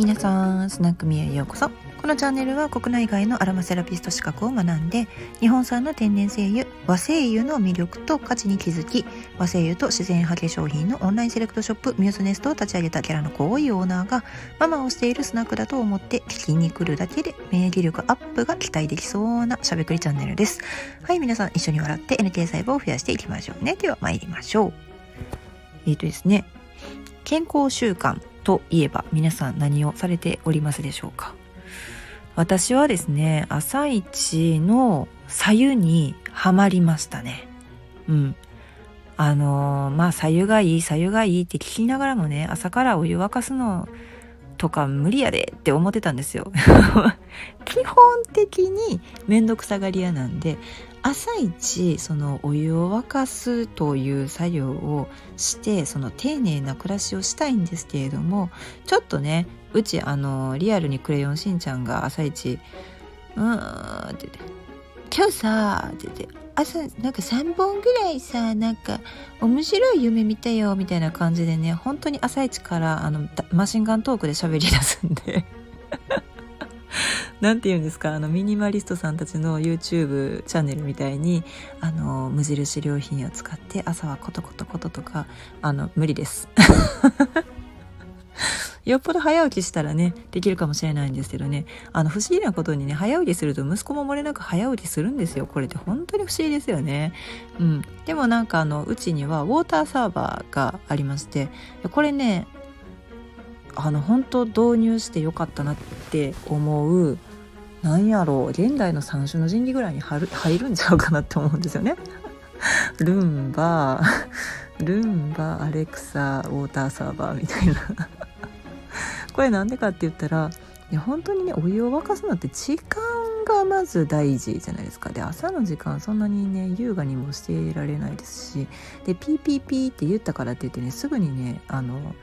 皆さんスナックミへようこそ。このチャンネルは国内外のアロマセラピスト資格を学んで日本産の天然精油和精油の魅力と価値に気づき和精油と自然派化粧品のオンラインセレクトショップミューズネストを立ち上げたキャラの濃いオーナーがママをしているスナックだと思って聞きに来るだけで免疫力アップが期待できそうなしゃべくりチャンネルです。はい皆さん一緒に笑って NK 細胞を増やしていきましょうね。では参りましょう。えっ、ー、とですね健康習慣。といえば皆さん何をされておりますでしょうか？私はですね朝一の左右にはまりましたね。うん。あのー、まあ左右がいい左右がいいって聞きながらもね朝からお湯沸かすのとか無理やでって思ってたんですよ。基本的に面倒くさがり屋なんで朝一そのお湯を沸かすという作業をしてその丁寧な暮らしをしたいんですけれどもちょっとねうちあのリアルにクレヨンしんちゃんが朝一「うん」って言って「今日さ」って言って朝なんか3本ぐらいさなんか面白い夢見たよみたいな感じでね本当に朝一からあのマシンガントークで喋り出すんで。何て言うんですかあのミニマリストさんたちの YouTube チャンネルみたいにあの無印良品を使って朝はコトコトコトとかあの無理です。よっぽど早起きしたらねできるかもしれないんですけどね。あの不思議なことにね早起きすると息子も漏れなく早起きするんですよ。これって本当に不思議ですよね。うん。でもなんかあのうちにはウォーターサーバーがありましてこれねあの本当導入してよかったなって思うなんやろう現代の三種の神器ぐらいに入る 入るんちゃうかなって思うんですよね。ルンバ ルンバアレクサウォーターサーバーみたいなこれなんでかって言ったらいや本当にねお湯を沸かすのって時間がまず大事じゃないですかで朝の時間そんなにね優雅にもしていられないですしでピーピーピーって言ったからって言ってねすぐにねあの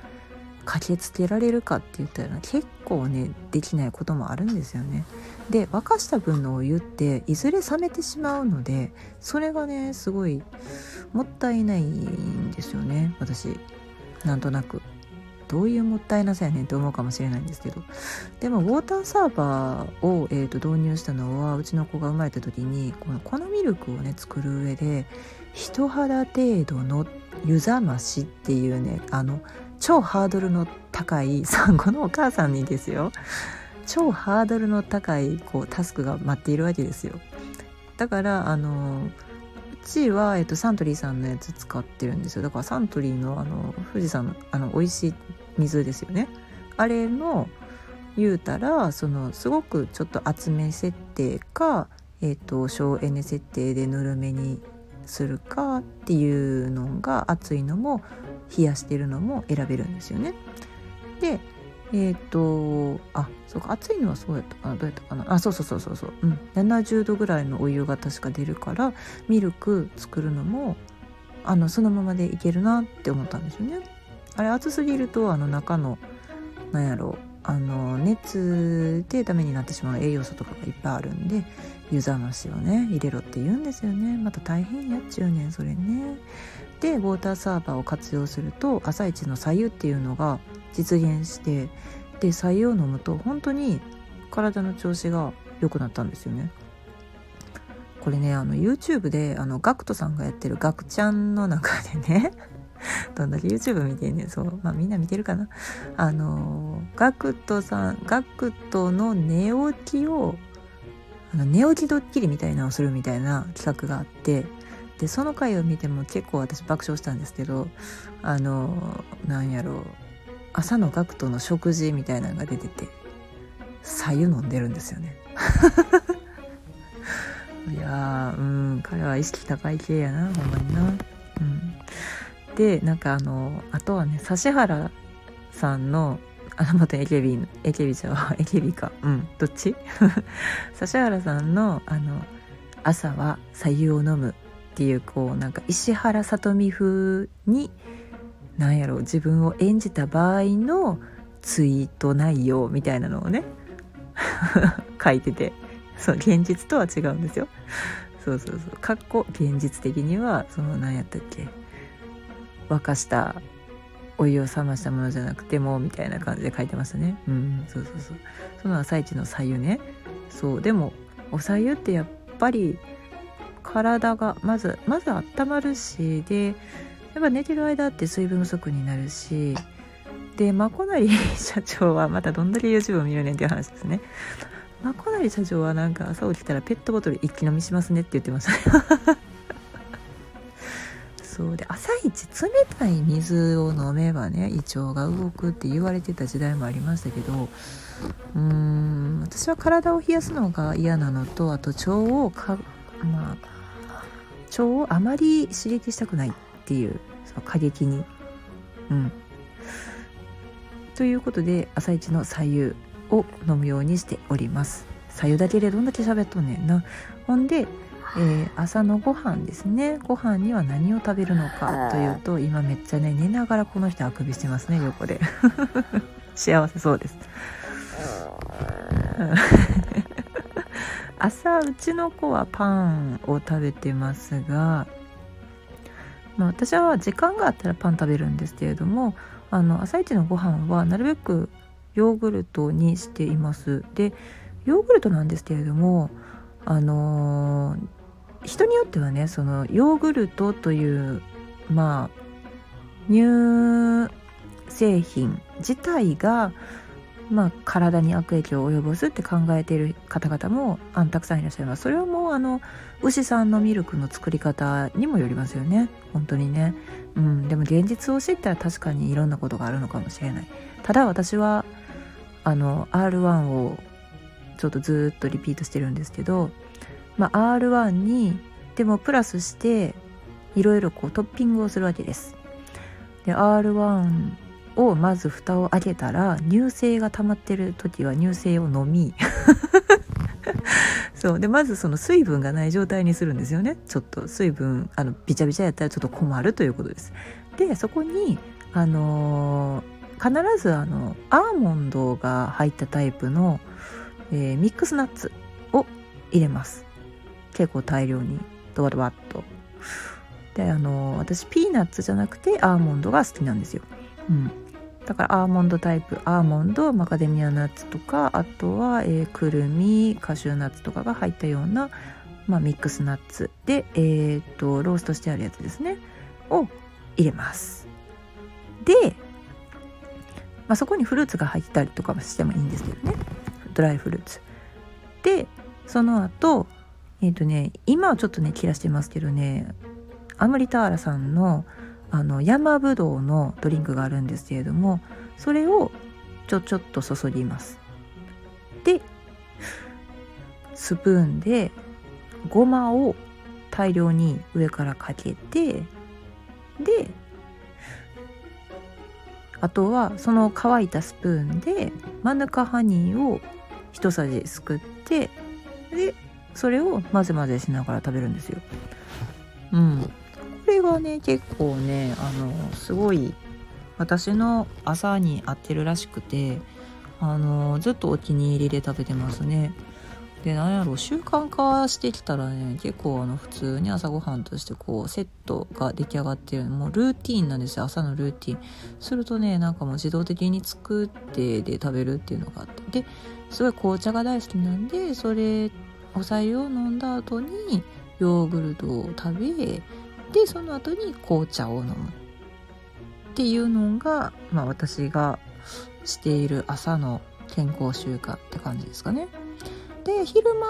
駆けつけられるかって言ったら結構ねできないこともあるんですよね。で沸かした分のお湯っていずれ冷めてしまうのでそれがねすごいもったいないんですよね私なんとなく。どういうもったいなさやねんって思うかもしれないんですけどでもウォーターサーバーを、えーと、導入したのはうちの子が生まれた時にこの粉ミルクをね作る上で人肌程度の湯冷ましっていうねあの超ハードルの高い産後のお母さんにですよ。超ハードルの高いこうタスクが待っているわけですよ。だからあのうちは、えっと、サントリーさんのやつ使ってるんですよ。だからサントリーのあの富士山のあの美味しい水ですよね。あれの言うたらそのすごくちょっと厚め設定か、えっと、省エネ設定でぬるめにするかっていうのが熱いのも冷やしてるのも選べるんですよね。でえっ、ー、とあそうか暑いのはそうやったかなどうやったかなあそうそうそうそうそう、うん、70度ぐらいのお湯が確か出るからミルク作るのもあのそのままでいけるなって思ったんですよね。あれ暑すぎるとあの中のなんやろあの熱でダメになってしまう栄養素とかがいっぱいあるんで湯冷ましをね入れろって言うんですよねまた大変やっちゅうねんそれねでウォーターサーバーを活用すると朝一の左右っていうのが実現してで左右を飲むと本当に体の調子が良くなったんですよね。これねあの YouTube であのガクトさんがやってるガクちゃんの中でねどんだけ YouTube 見てんねん。そう。まあみんな見てるかな。あのガクトさんガクトの寝起きをあの寝起きドッキリみたいなのをするみたいな企画があってでその回を見ても結構私爆笑したんですけどあのなんやろう。朝のガクトの食事みたいなのが出てて白湯飲んでるんですよね。いやうん。彼は意識高い系やなほんまにな。でなんかあのあとはね指原さんのあの元 AKB の AKB じゃ AKB か。うん。どっち？指原さんのあの朝は白湯を飲むっていうこうなんか石原さとみ風に何やろう自分を演じた場合のツイート内容みたいなのをね 書いててそう現実とは違うんですよ。そうそうそう。かっこ現実的にはその何やったっけ？沸かしたお湯を冷ましたものじゃなくてもみたいな感じで書いてましたね。うんそうそうそう。その朝一の左右ね。そうでもお白湯ってやっぱり体がまずまず温まるしでやっぱ寝てる間って水分不足になるしでまこなり社長はまたどんだけ YouTube を見るねんっていう話ですね。まこなり社長はなんか朝起きたらペットボトル一気飲みしますねって言ってました。そうで朝一冷たい水を飲めばね胃腸が動くって言われてた時代もありましたけどうーん私は体を冷やすのが嫌なのとあと腸をかまあ腸をあまり刺激したくないっていうその過激に。うん。ということで朝一の左右を飲むようにしております。左右だけでどんだけ喋っとんねんな。ほんで、えー、朝のご飯ですね。ご飯には何を食べるのかというと今めっちゃね寝ながらこの人あくびしてますね横で。幸せそうです。朝うちの子はパンを食べてますが、まあ、私は時間があったらパン食べるんですけれどもあの朝一のご飯はなるべくヨーグルトにしています。でヨーグルトなんですけれどもあのー、人によってはねそのヨーグルトというまあ乳製品自体がまあ、体に悪影響を及ぼすって考えている方々もあたくさんいらっしゃいます。それはもうあの牛さんのミルクの作り方にもよりますよね。本当にね、うん、でも現実を知ったら確かにいろんなことがあるのかもしれない。ただ私はあの R1 をちょっとずっとリピートしてるんですけど、まあ、R1 にでもプラスしていろいろこうトッピングをするわけです。で R1 をまず蓋を開けたら乳精が溜まってる時は乳精を飲み。そう。でまずその水分がない状態にするんですよね。ちょっと水分あのビチャビチャやったらちょっと困るということです。でそこにあのー、必ずあのアーモンドが入ったタイプの、えー、ミックスナッツを入れます。結構大量にドバドバっとであの、私ピーナッツじゃなくてアーモンドが好きなんですよ。うん。だからアーモンドタイプアーモンドマカデミアナッツとかあとは、えー、くるみカシューナッツとかが入ったような、まあ、ミックスナッツ。で、えー、っとローストしてあるやつですね。を入れます。で、まあ、そこにフルーツが入ったりとかしてもいいんですけどね。ドライフルーツ。でその後えっ、とね今はちょっとね切らしてますけどねアムリターラさんのあの山ぶどうのドリンクがあるんですけれどもそれをちょちょっと注ぎます。でスプーンでごまを大量に上からかけてであとはその乾いたスプーンでマヌカハニーを一さじすくってそれを混ぜ混ぜしながら食べるんですよ。うん、これがね結構ねあのすごい私の朝に合ってるらしくてあのずっとお気に入りで食べてますね。でなんやろう習慣化してきたらね結構あの普通に朝ごはんとしてこうセットが出来上がってるもうルーティンなんですよ。朝のルーティン。するとねなんかもう自動的に作ってで食べるっていうのがあって。ですごい紅茶が大好きなんでそれお茶湯を飲んだ後にヨーグルトを食べでその後に紅茶を飲むっていうのが、まあ、私がしている朝の健康習慣って感じですかね。で昼間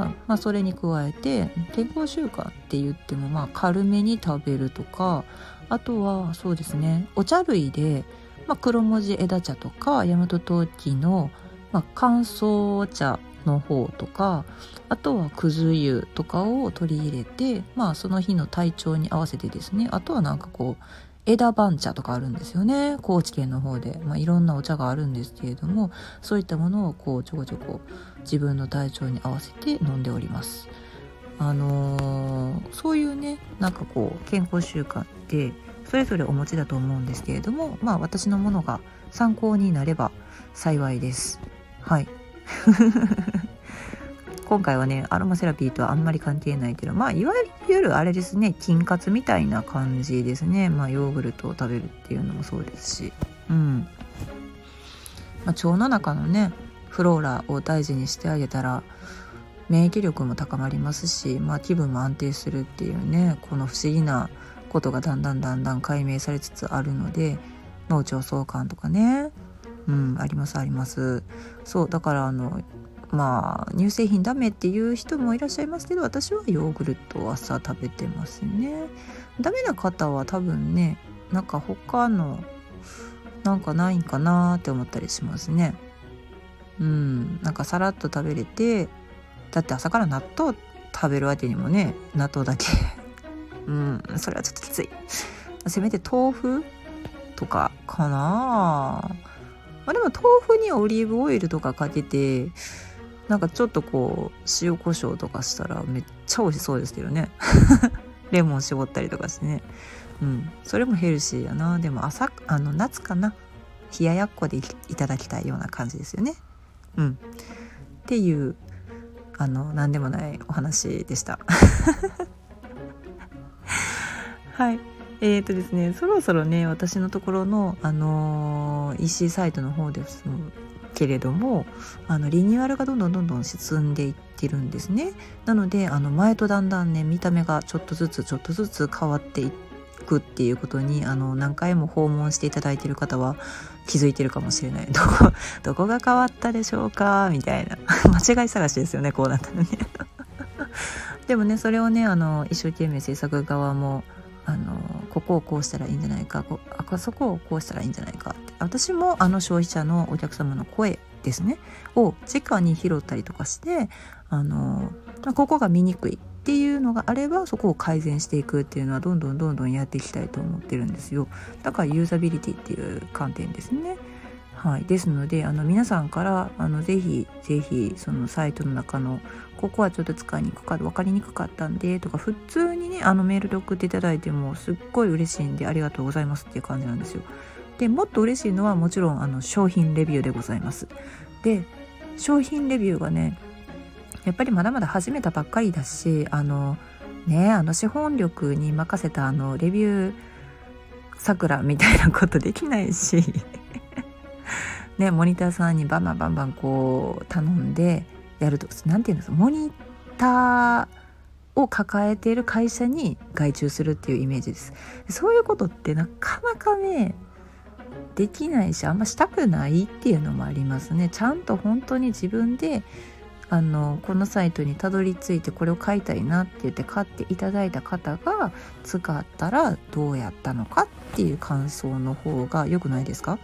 は、まあ、それに加えて健康習慣って言ってもまあ軽めに食べるとかあとはそうですねお茶類で、まあ、黒文字枝茶とか大和陶器の、まあ、乾燥茶の方とかあとはくず湯とかを取り入れてまあその日の体調に合わせてですねあとはなんかこう枝番茶とかあるんですよね。高知県の方で、まあ、いろんなお茶があるんですけれどもそういったものをこうちょこちょこ自分の体調に合わせて飲んでおります。あのー、そういうねなんかこう健康習慣ってそれぞれお持ちだと思うんですけれどもまあ私のものが参考になれば幸いです。はい。今回はねアロマセラピーとはあんまり関係ないけどまあいわゆるあれですね菌活みたいな感じですね。まあヨーグルトを食べるっていうのもそうですし。うん、まあ、腸の中のねフローラを大事にしてあげたら免疫力も高まりますし、まあ、気分も安定するっていうねこの不思議なことがだんだんだんだん解明されつつあるので脳腸相関とかねうん。ありますあります。そうだからあのまあ乳製品ダメっていう人もいらっしゃいますけど私はヨーグルトを朝食べてますね。ダメな方は多分ねなんか他のなんかないんかなって思ったりしますね。うん。なんかさらっと食べれてだって朝から納豆食べるわけにもね納豆だけ。うん。それはちょっときつい。せめて豆腐とかかな。あまあでも豆腐にオリーブオイルとかかけてなんかちょっとこう塩コショウとかしたらめっちゃ美味しそうですけどね。レモン絞ったりとかしてね。うん。それもヘルシーやな。でも朝あの夏かな。冷ややっこでいただきたいような感じですよね。うん。っていうあの何でもないお話でした。はい。えーとですねそろそろね私のところのあのー、EC サイトの方ですけれどもあのリニューアルがどんどんどんどん進んでいってるんですね。なのであの前とだんだんね見た目がちょっとずつちょっとずつ変わっていくっていうことにあの何回も訪問していただいている方は気づいてるかもしれない。どこどこが変わったでしょうか？みたいな。間違い探しですよねこうなったらね。でもねそれをねあの一生懸命制作側もあのここをこうしたらいいんじゃないかこあそこをこうしたらいいんじゃないかって。私もあの消費者のお客様の声ですねを直に拾ったりとかしてあのここが見にくいっていうのがあればそこを改善していくっていうのはどんどんどんどんやっていきたいと思ってるんですよ。だからユーザビリティっていう観点ですね。はい、ですのであの皆さんからあのぜひぜひそのサイトの中のここはちょっと使いにくかった分かりにくかったんでとか普通にねあのメールで送っていただいてもすっごい嬉しいんでありがとうございますっていう感じなんですよ。でもっと嬉しいのはもちろんあの商品レビューでございます。で商品レビューがねやっぱりまだまだ始めたばっかりだしあのねあの資本力に任せたあのレビュー桜みたいなことできないし ねモニターさんにバンバンバンバンこう頼んでやると何て言うんですかモニターを抱えている会社に外注するっていうイメージです。そういうことってなかなかねできないしあんましたくないっていうのもありますね。ちゃんと本当に自分であのこのサイトにたどり着いてこれを買いたいなって言って買っていただいた方が使ったらどうやったのかっていう感想の方が良くないですか？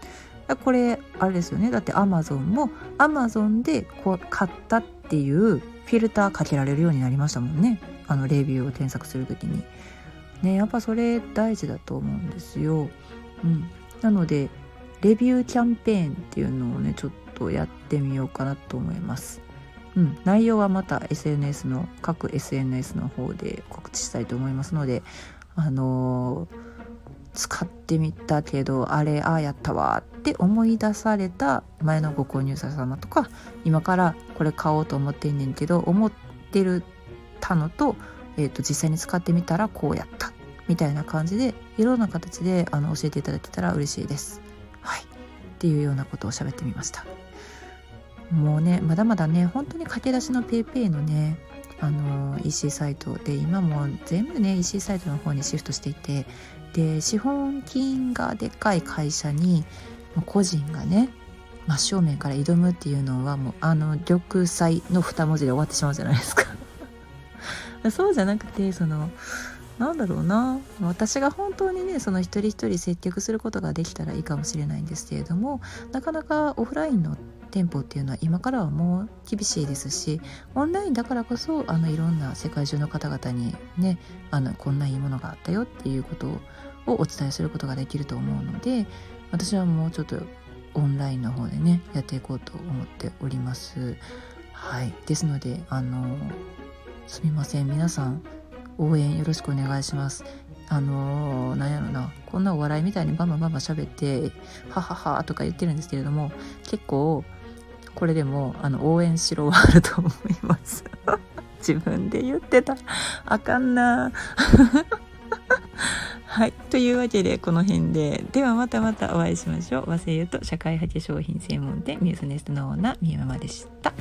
これあれですよね。だってアマゾンもアマゾンでこう買ったっていうフィルターかけられるようになりましたもんね。あのレビューを添削する時に。ねやっぱそれ大事だと思うんですよ、うん、なのでレビューキャンペーンっていうのをねちょっとやってみようかなと思います。うん、内容はまた SNS の各 SNS の方で告知したいと思いますのであのー、使ってみたけどあれああやったわって思い出された前のご購入者様とか今からこれ買おうと思ってんねんけど思ってるたのと,、えーと、実際に使ってみたらこうやったみたいな感じでいろんな形であの教えていただけたら嬉しいです。はいっていうようなことを喋ってみました。もうねまだまだね本当に駆け出しの PayPay のねあの EC サイトで今も全部ね EC サイトの方にシフトしていてで資本金がでかい会社に個人がね真正面から挑むっていうのはもうあの玉砕の2文字で終わってしまうじゃないですか。そうじゃなくてそのなんだろうな私が本当にねその一人一人接客することができたらいいかもしれないんですけれどもなかなかオフラインの店舗っていうのは今からはもう厳しいですしオンラインだからこそあのいろんな世界中の方々にねあのこんないいものがあったよっていうことをお伝えすることができると思うので私はもうちょっとオンラインの方でねやっていこうと思っております。はい、ですのであのすみません皆さん応援よろしくお願いします。あのー、なんやろなこんなお笑いみたいにバンバンバンバン喋って「ははは」とか言ってるんですけれども結構これでもあの応援しろはあると思います。自分で言ってた。あかんな。はい。というわけでこの辺で。ではまたまたお会いしましょう。和製油と社会派化粧品専門店ミュースネストのオーナーみゆママでした。